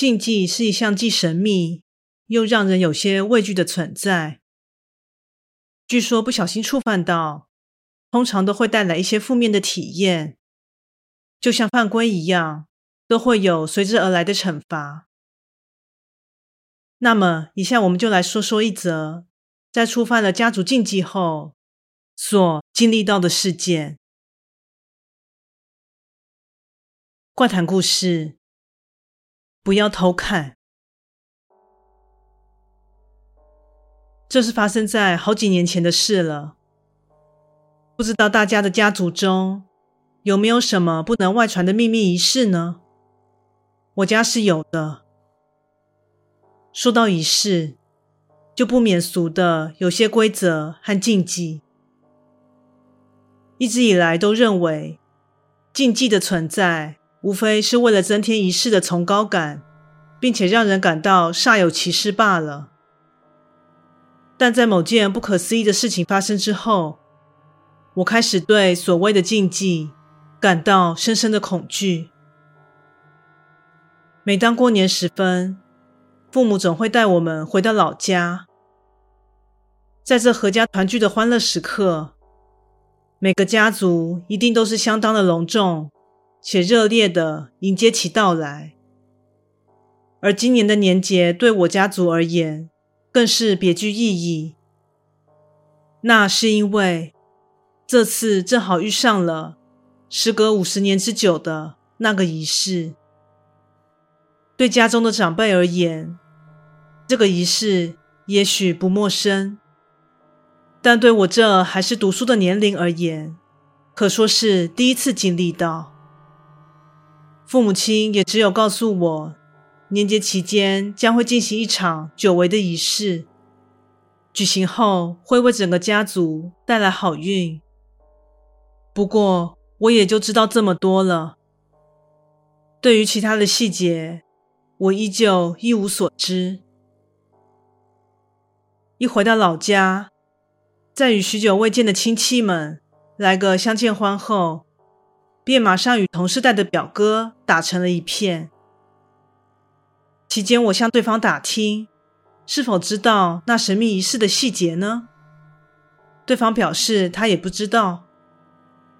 禁忌是一项既神秘又让人有些畏惧的存在。据说不小心触犯到，通常都会带来一些负面的体验，就像犯规一样，都会有随之而来的惩罚。那么，以下我们就来说说一则在触犯了家族禁忌后所经历到的事件。怪谈故事。不要偷看。这是发生在好几年前的事了。不知道大家的家族中有没有什么不能外传的秘密仪式呢？我家是有的。说到仪式，就不免俗的有些规则和禁忌。一直以来都认为禁忌的存在。无非是为了增添仪式的崇高感，并且让人感到煞有其事罢了。但在某件不可思议的事情发生之后，我开始对所谓的禁忌感到深深的恐惧。每当过年时分，父母总会带我们回到老家，在这阖家团聚的欢乐时刻，每个家族一定都是相当的隆重。且热烈地迎接其到来，而今年的年节对我家族而言更是别具意义。那是因为这次正好遇上了时隔五十年之久的那个仪式。对家中的长辈而言，这个仪式也许不陌生，但对我这还是读书的年龄而言，可说是第一次经历到。父母亲也只有告诉我，年节期间将会进行一场久违的仪式，举行后会为整个家族带来好运。不过，我也就知道这么多了。对于其他的细节，我依旧一无所知。一回到老家，在与许久未见的亲戚们来个相见欢后。便马上与同世代的表哥打成了一片。期间，我向对方打听是否知道那神秘仪式的细节呢？对方表示他也不知道，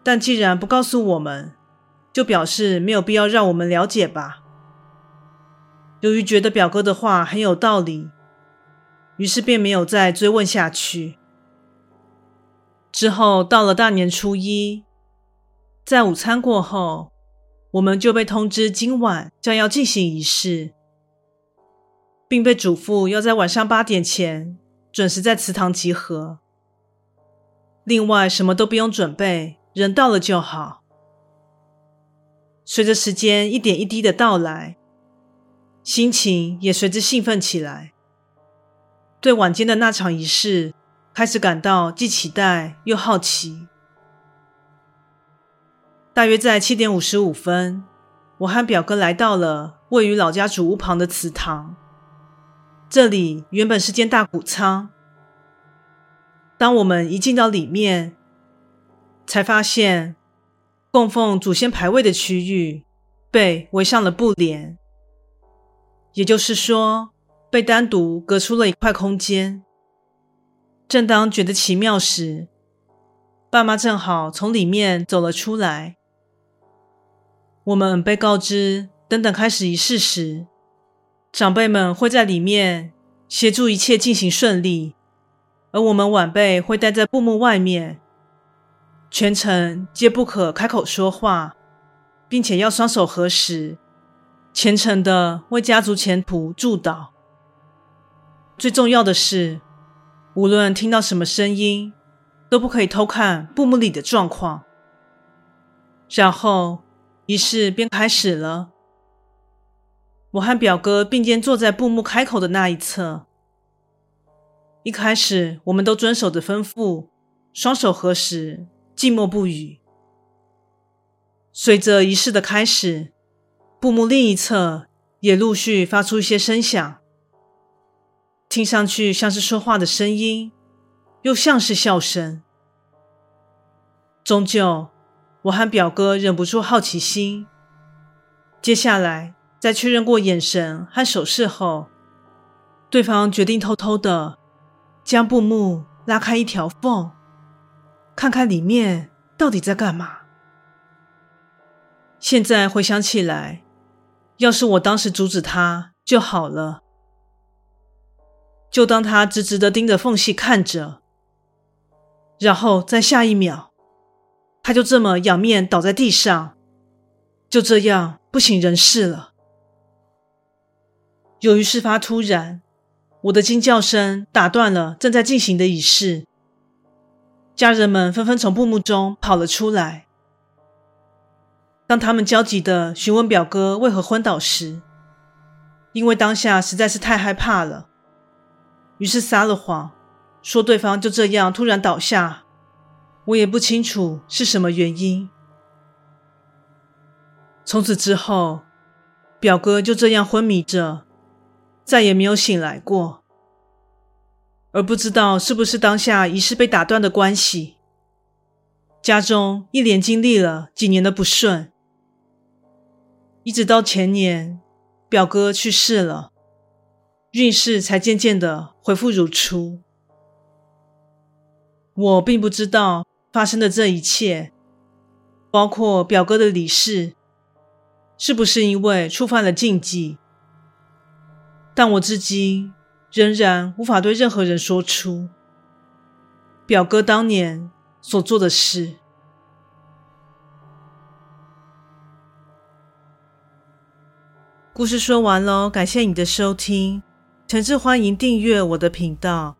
但既然不告诉我们，就表示没有必要让我们了解吧。由于觉得表哥的话很有道理，于是便没有再追问下去。之后到了大年初一。在午餐过后，我们就被通知今晚将要进行仪式，并被嘱咐要在晚上八点前准时在祠堂集合。另外，什么都不用准备，人到了就好。随着时间一点一滴的到来，心情也随之兴奋起来，对晚间的那场仪式开始感到既期待又好奇。大约在七点五十五分，我和表哥来到了位于老家主屋旁的祠堂。这里原本是间大谷仓。当我们一进到里面，才发现供奉祖先牌位的区域被围上了布帘，也就是说，被单独隔出了一块空间。正当觉得奇妙时，爸妈正好从里面走了出来。我们被告知，等等开始仪式时，长辈们会在里面协助一切进行顺利，而我们晚辈会待在布幕外面，全程皆不可开口说话，并且要双手合十，虔诚地为家族前途祝祷。最重要的是，无论听到什么声音，都不可以偷看布幕里的状况。然后。仪式便开始了。我和表哥并肩坐在布幕开口的那一侧。一开始，我们都遵守着吩咐，双手合十，静默不语。随着仪式的开始，布幕另一侧也陆续发出一些声响，听上去像是说话的声音，又像是笑声。终究，我和表哥忍不住好奇心。接下来，在确认过眼神和手势后，对方决定偷偷的将布幕拉开一条缝，看看里面到底在干嘛。现在回想起来，要是我当时阻止他就好了。就当他直直的盯着缝隙看着，然后在下一秒，他就这么仰面倒在地上，就这样不省人事了。由于事发突然，我的惊叫声打断了正在进行的仪式，家人们纷纷从布幕中跑了出来。当他们焦急的询问表哥为何昏倒时，因为当下实在是太害怕了，于是撒了谎，说对方就这样突然倒下。我也不清楚是什么原因。从此之后，表哥就这样昏迷着，再也没有醒来过。而不知道是不是当下仪式被打断的关系，家中一连经历了几年的不顺。一直到前年，表哥去世了，运势才渐渐的恢复如初。我并不知道发生的这一切，包括表哥的离世，是不是因为触犯了禁忌？但我至今仍然无法对任何人说出表哥当年所做的事。故事说完喽，感谢你的收听，诚挚欢迎订阅我的频道。